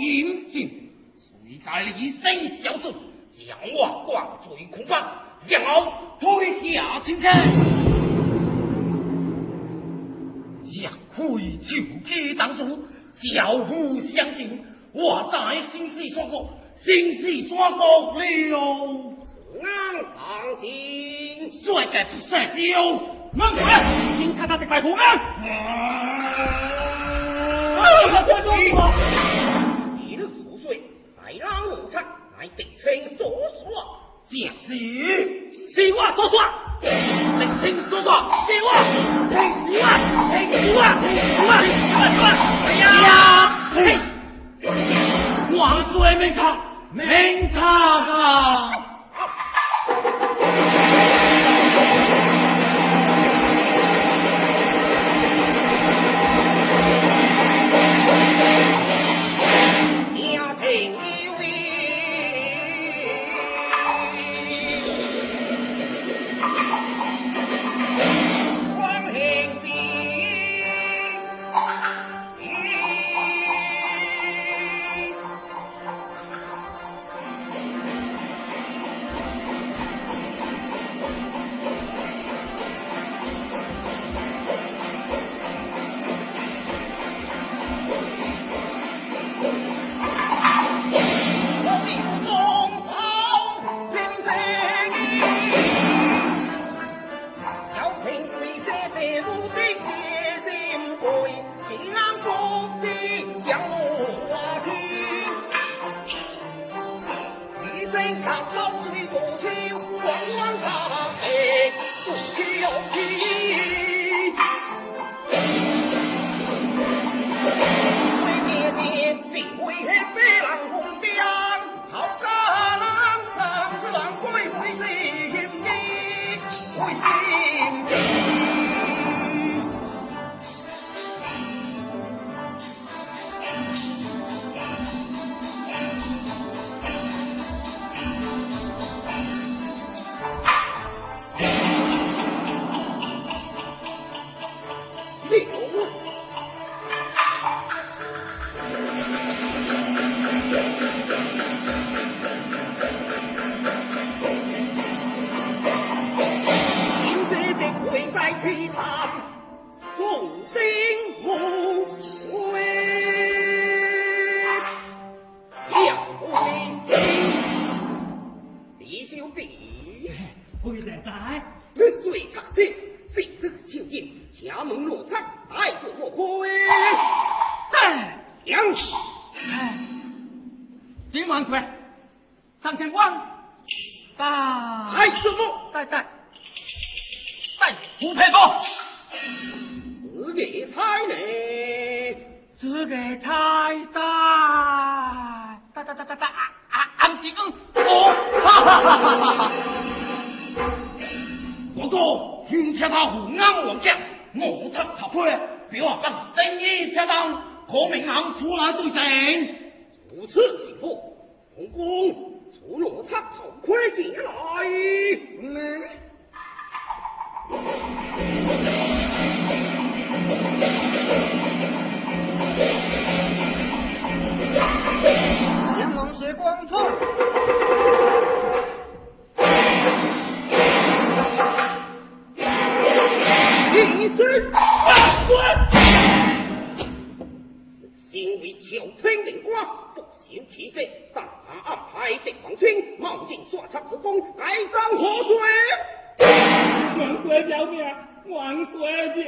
严禁，随在人生小事，将我挂嘴恐怕，然后推下清场。热血就气当时，交付相敬，我在心死山过，心死山过了。暗堂听，最佳不射雕。门开，警察在值班，公安。来硬无差，乃敌清所算，正是是我所算，敌清所算是我，是是我，是是我，是是我，是是我，是是我，是我，是我，是我，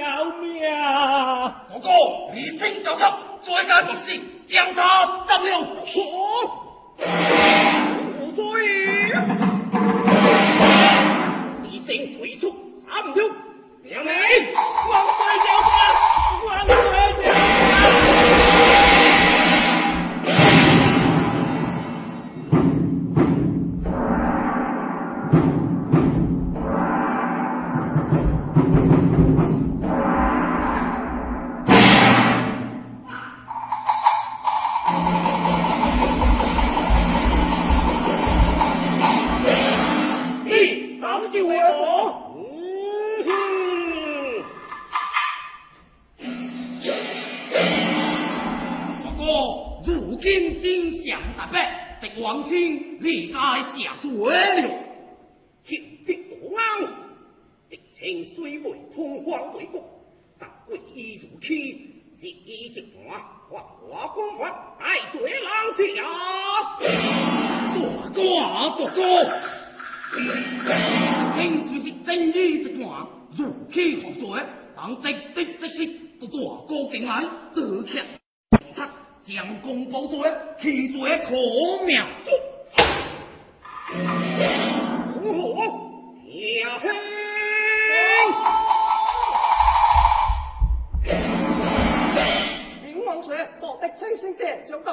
啊，哥，哥，你声走出，再加件事，将他斩了。哦，无罪。你先退出，差不多。亮明，光天小日，不管。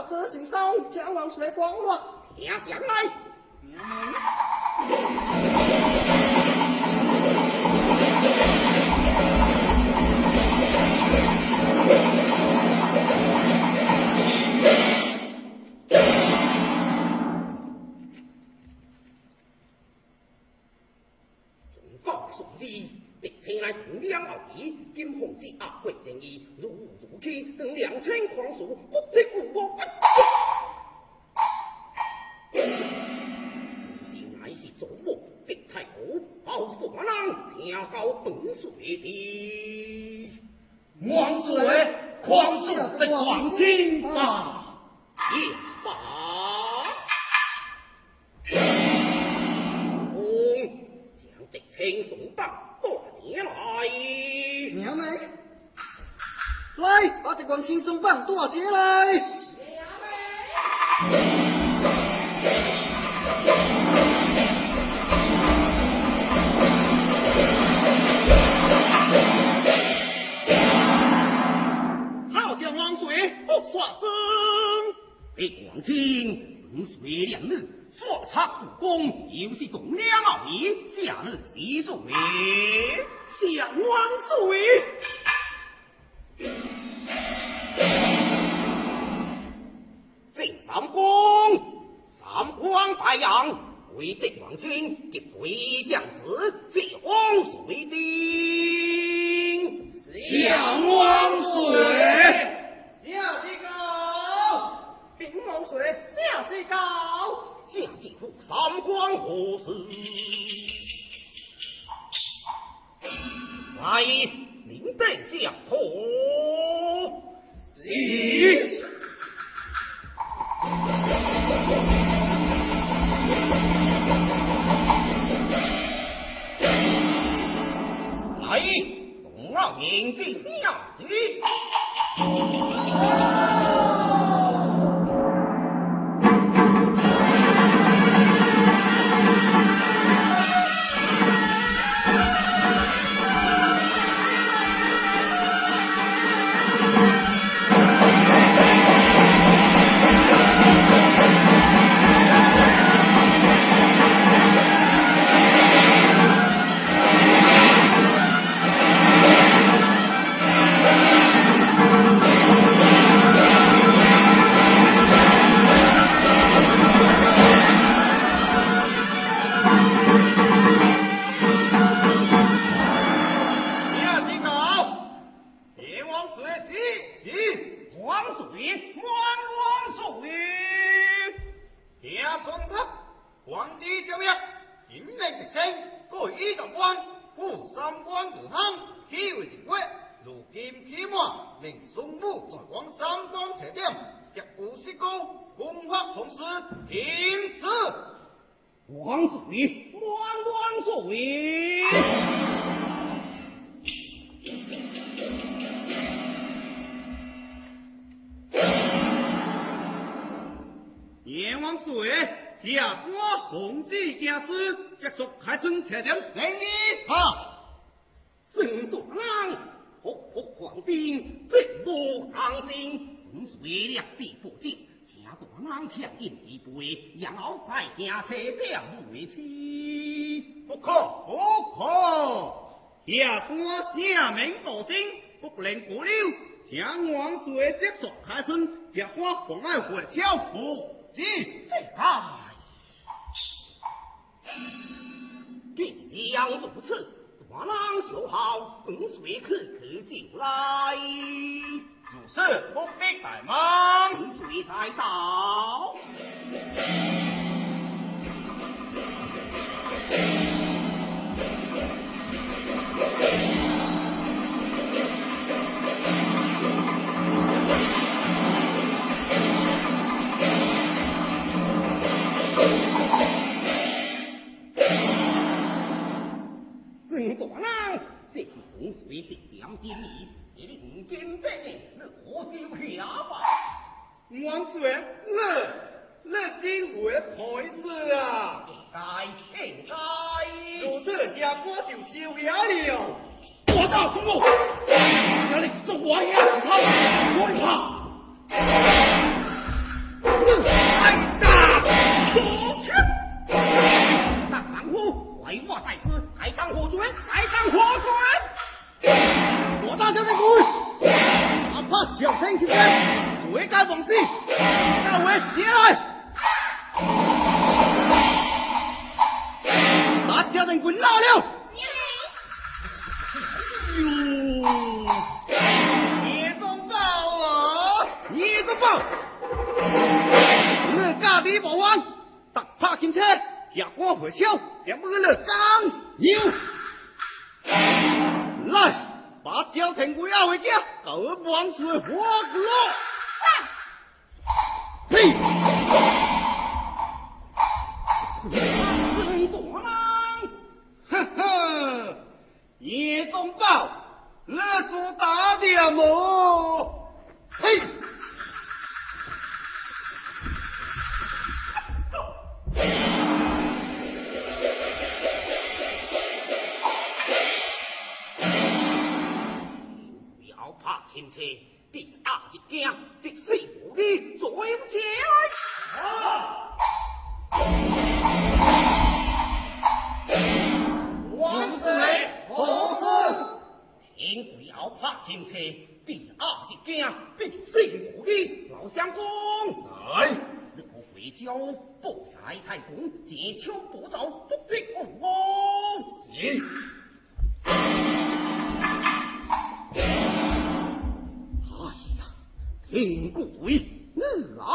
执行中，将王雪光乱拿下来。今奉旨阿贵枝，意如来愈等两千狂鼠，不听吾话。原乃是祖母的太后，包举马郎听到狂鼠别听。狂鼠，狂鼠，的狂天吧！光轻松放，多一来。好像王水不耍真，被光清龙随两日，耍差武功，又是攻两奥秘，下日集中力，降王水。为帝王君，给贵将士，建皇水军。下皇水，下最高，平王水，下最高，下至护三关，护士来，明代将破。洪忘明进庙去。从此停止，王水，王王水。阎王所为，我同旨家事，结束海春七点。正义好，圣都王，我破黄兵，直捣长津，洪水两地破尽。大浪强硬，一杯，然后再行西边回去。不可，不可！下官下明道心，不能过了，请王帅急速开船，下官赶快回朝府。这、这、哎！必将如此，大郎就好，等水可可就来。如不必怠慢。你到？水，真点点雨，这里不干你何消怕吧？王叔，你、你怎会害死啊？大太太，我说野官就收下了。我大叔，哪里是我家的？我怕。我大叔去。但房屋毁我在此，还上火砖，还上火砖。我大将军，哪怕九天惊雷。活该放肆，该活吃来！把脚凳滚老了。哎呦！夜中报哦，夜中报。我家里保安打趴警察，结果火烧，连我老公牛。来，把脚凳滚要回家，狗王是活狗。嘿，浪人多浪，呵呵，夜中宝，日出嘿，不要怕停车。第二一件，必须你做主。王师爷，王师。天不要怕停车，第二一件，必须你。老相公，来。那个回叫不在太公，见枪不走，不敌我王。听鬼啊！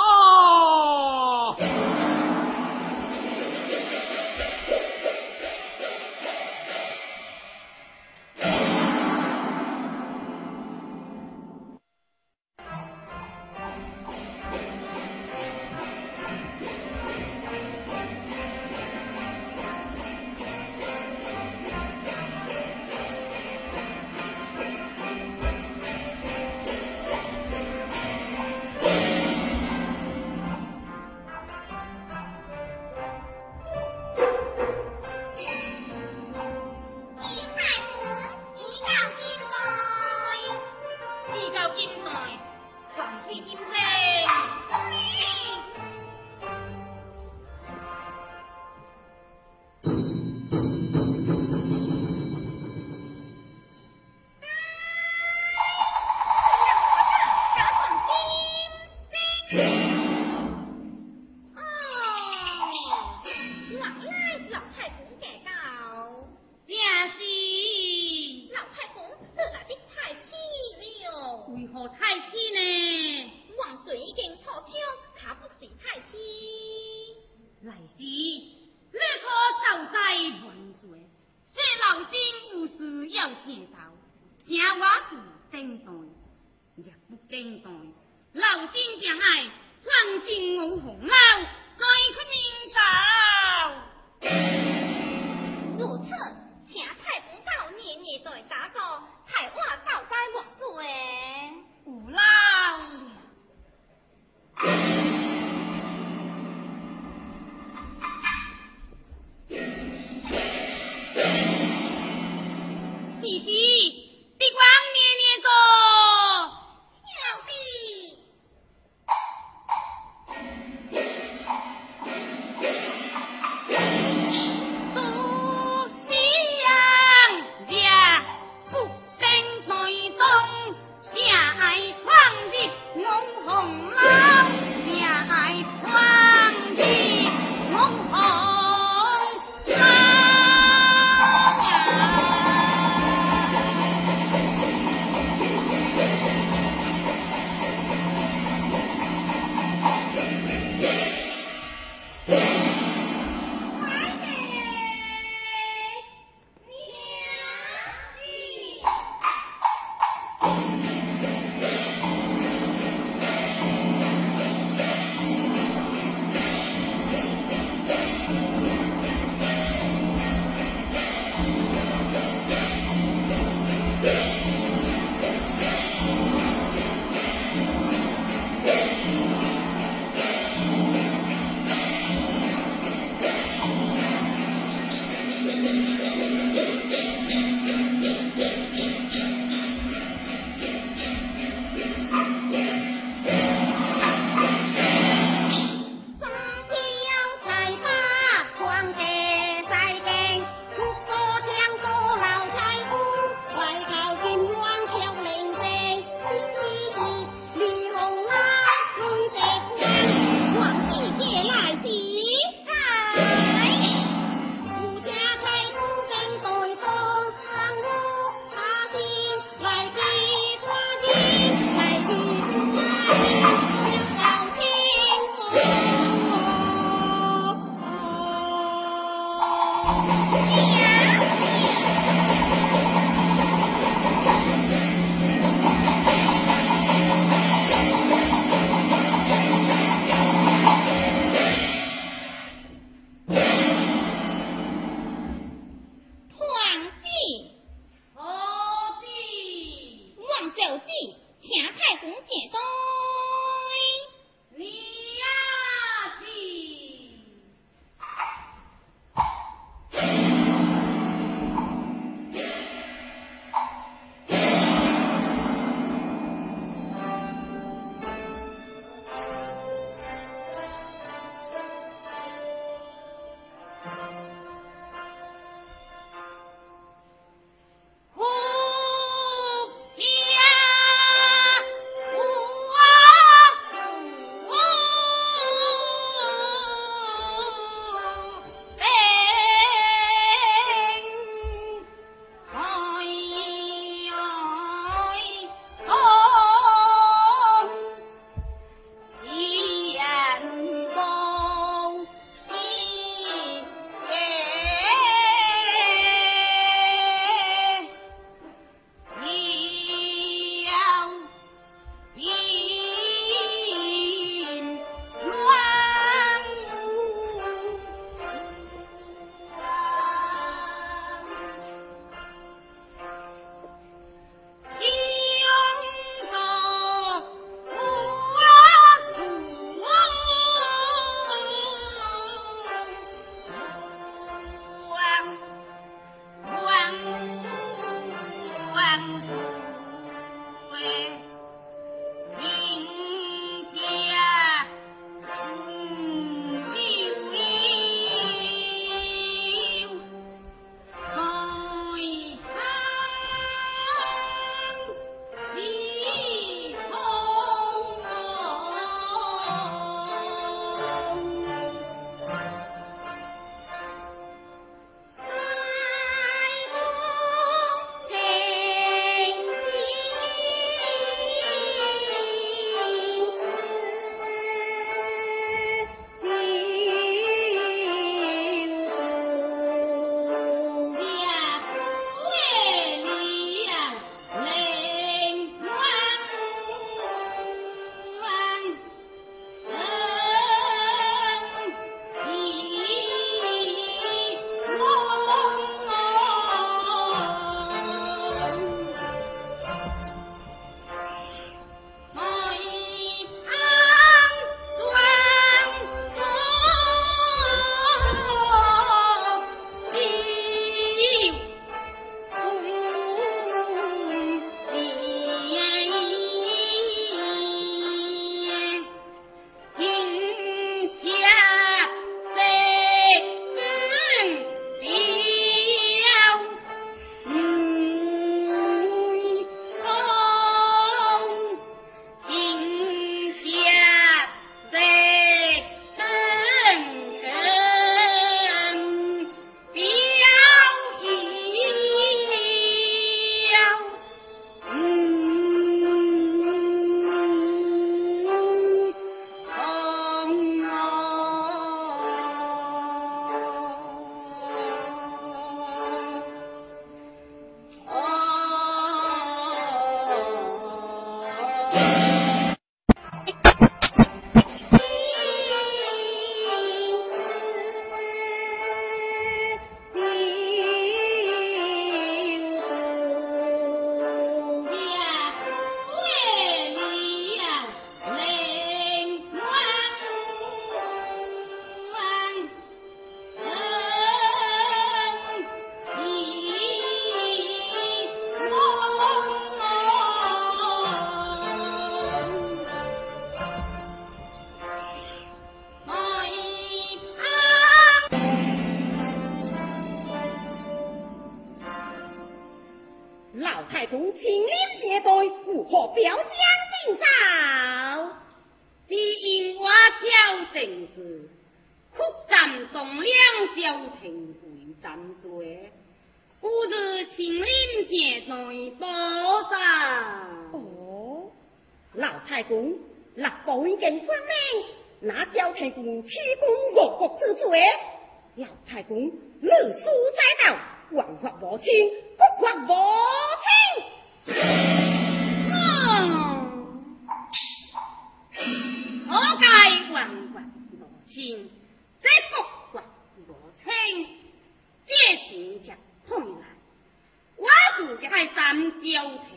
就一个三焦亭，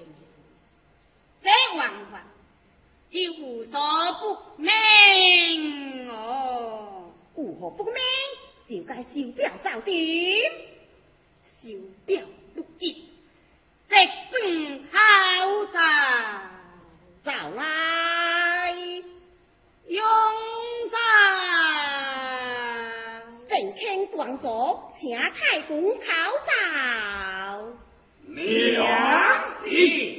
这王法是无所不明哦。无何不明？就该手表照点，手表六折，直奔后站走来，用站。神天广左，请太古考照。两や、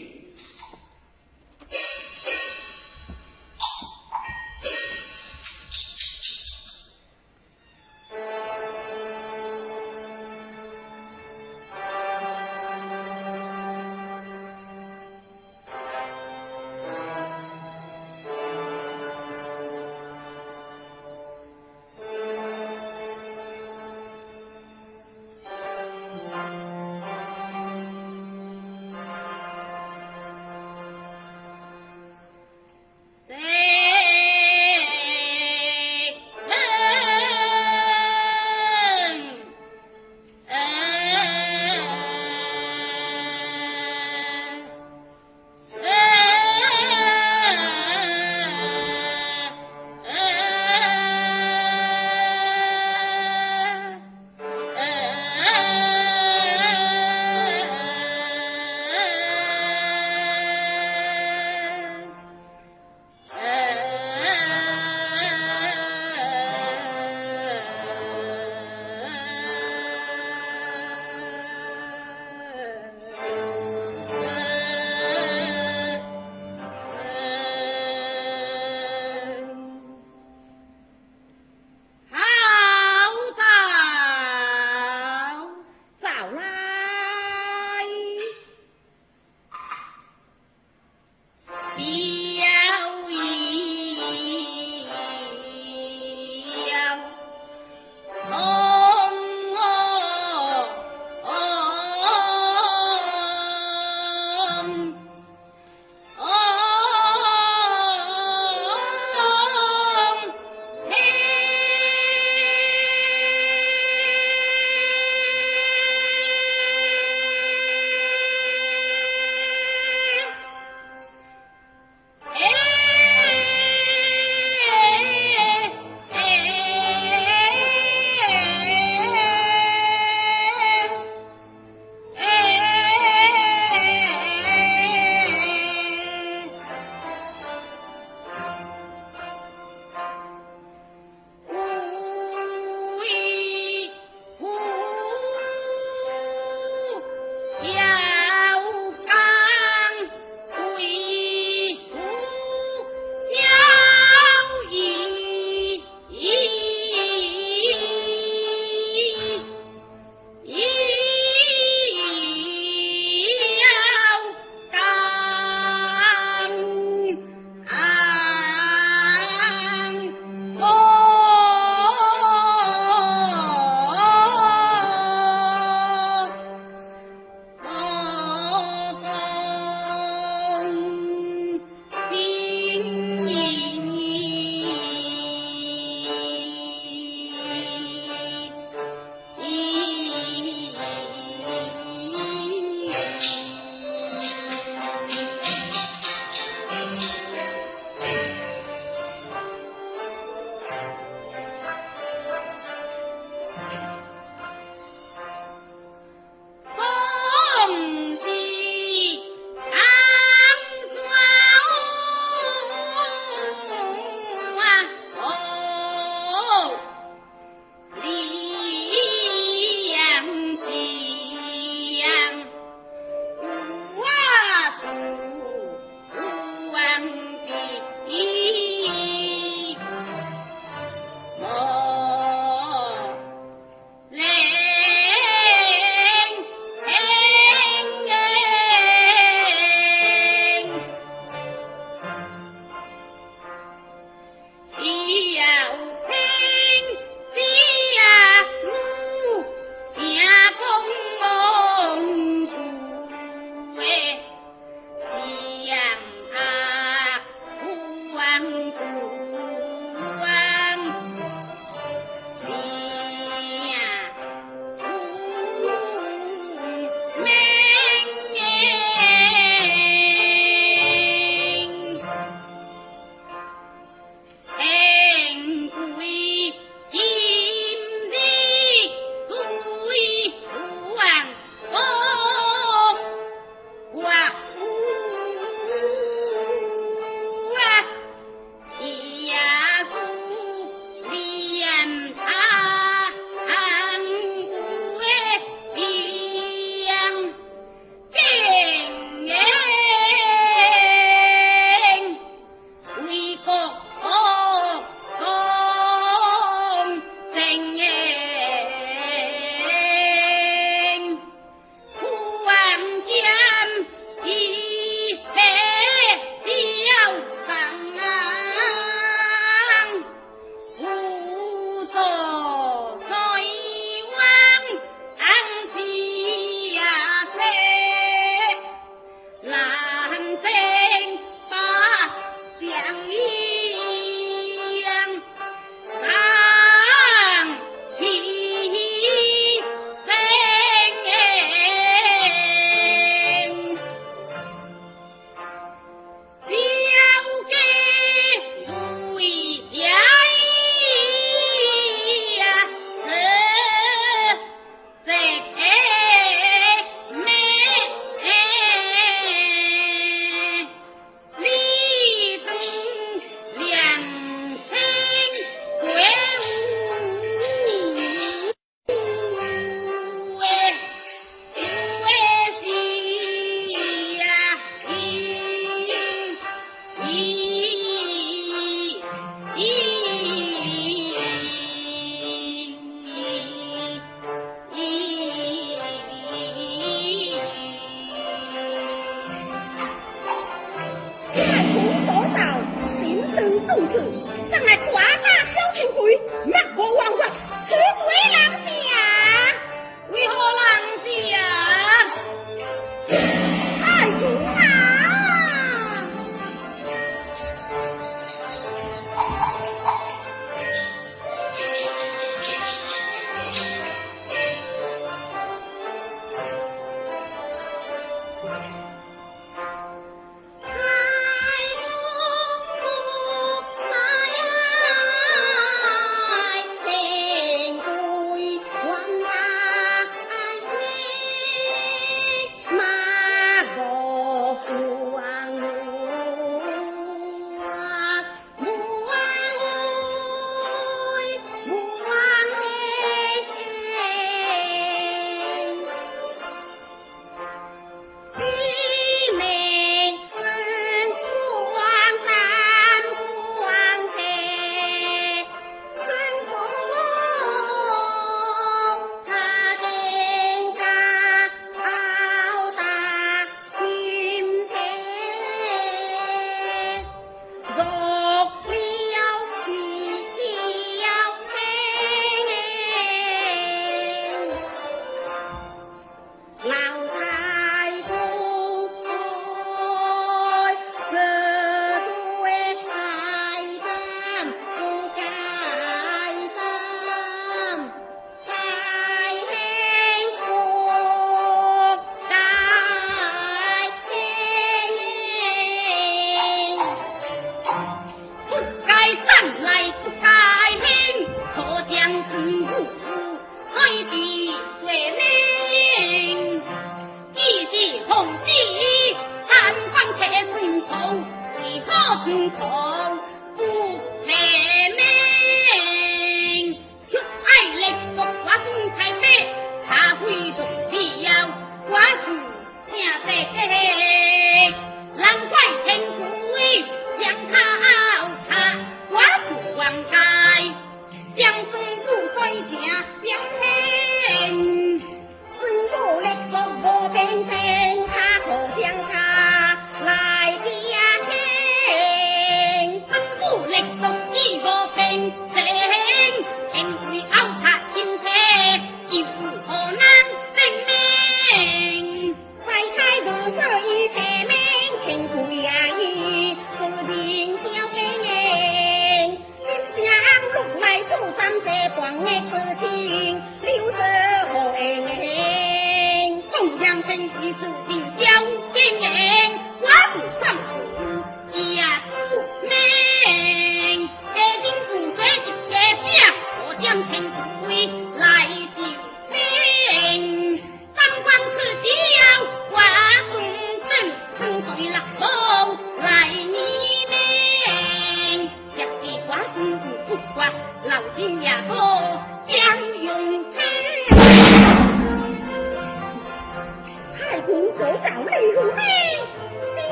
Yeah.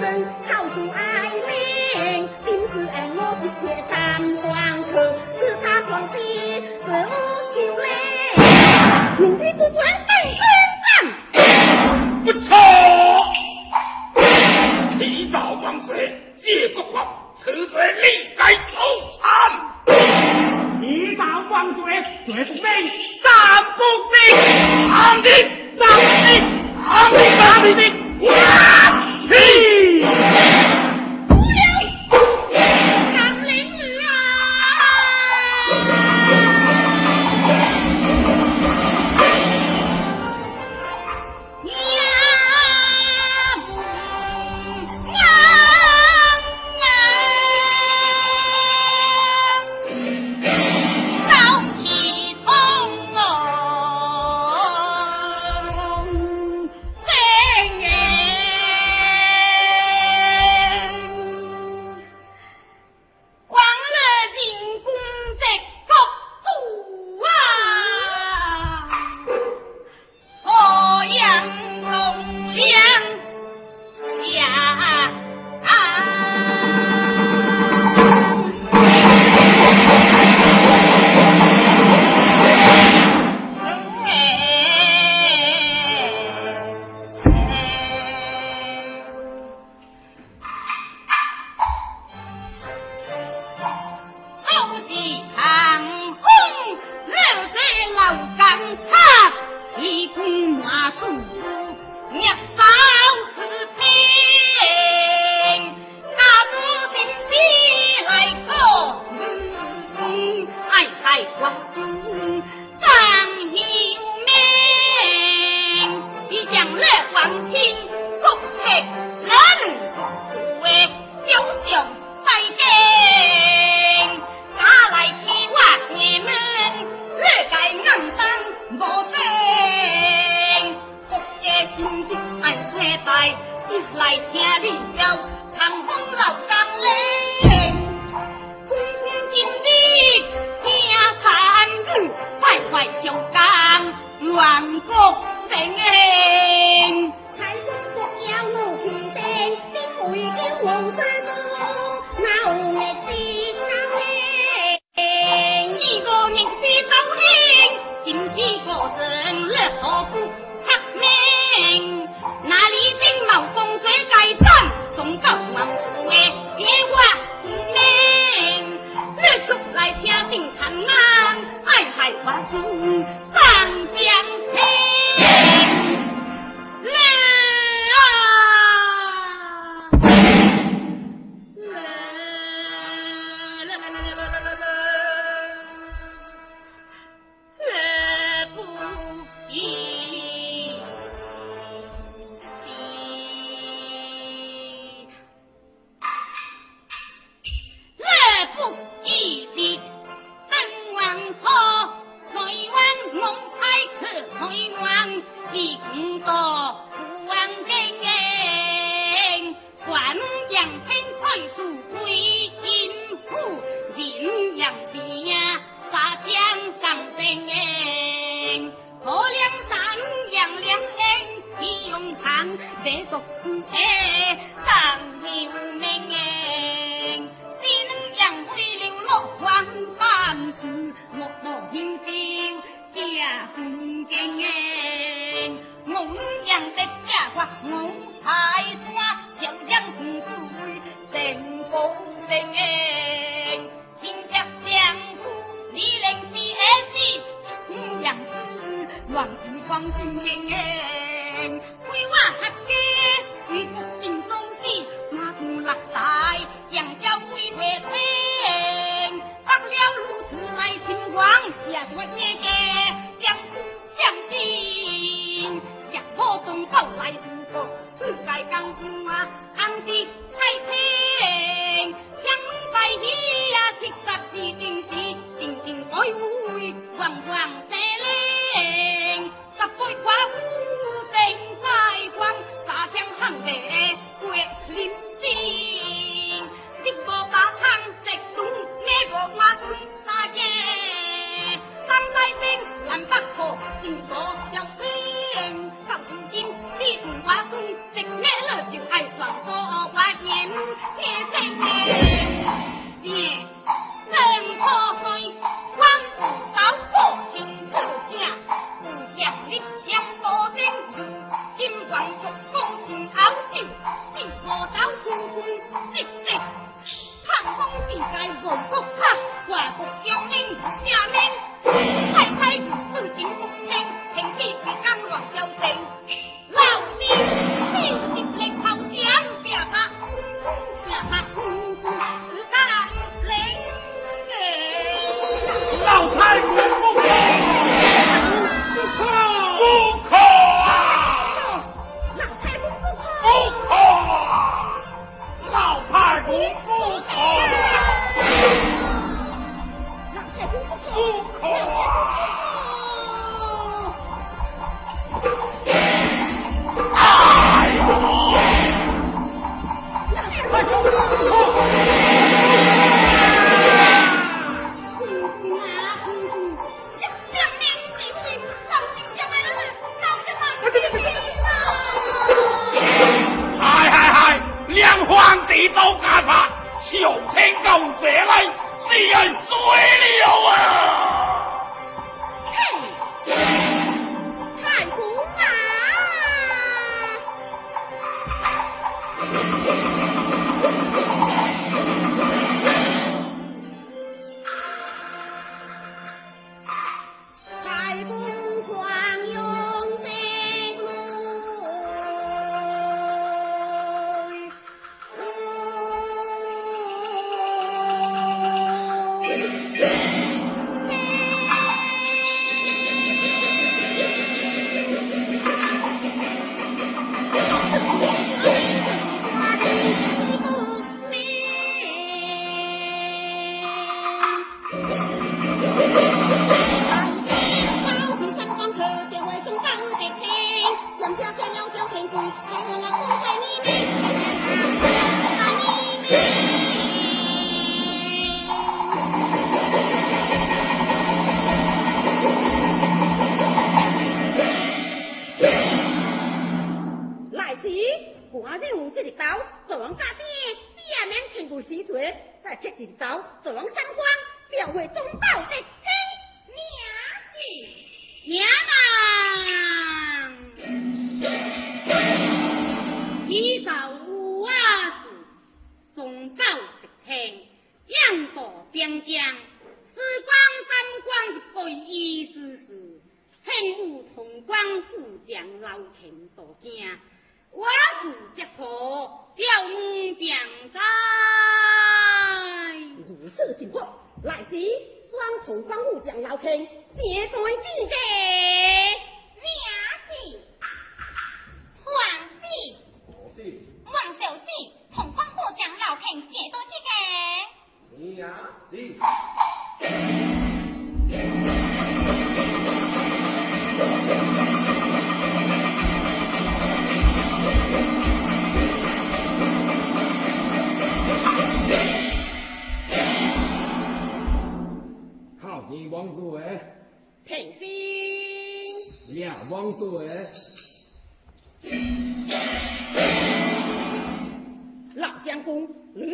草书爱民，定是爱我不切三光口，只差是我。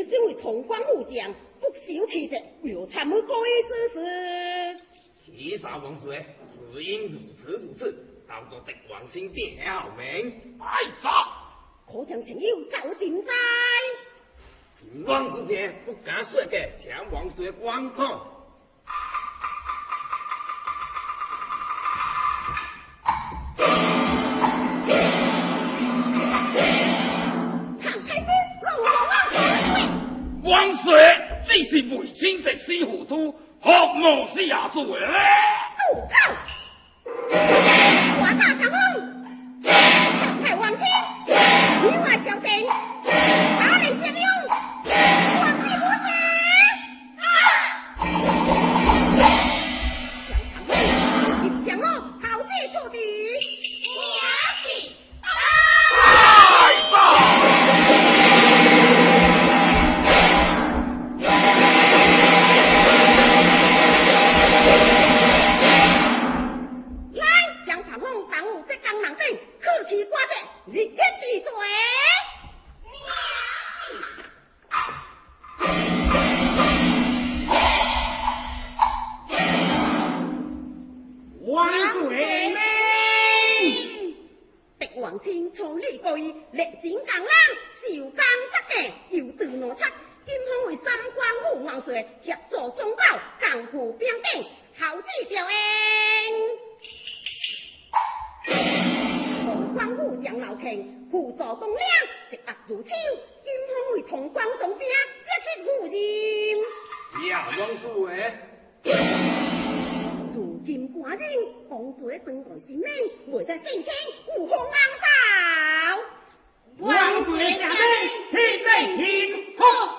身为潼关武将，不守气节，有参予过。意之事。提杀王遂，死因如此如此，当个敌王先殿后名，爱杀！可曾曾有斩定哉？平王之言，不敢说的，请王遂观看。你是背清食师糊涂，学无师也做嘢。黄千错列队，历战强人，少江出阵，要自挪出。金方为三关府万岁，协助中保，共赴平顶，好自表应。同关府杨老庆，辅助忠良，直压如丘。金方为同关总兵，一职负任。马人，红嘴当红是美，我在今天悟空刚到，万岁爷的天地人和。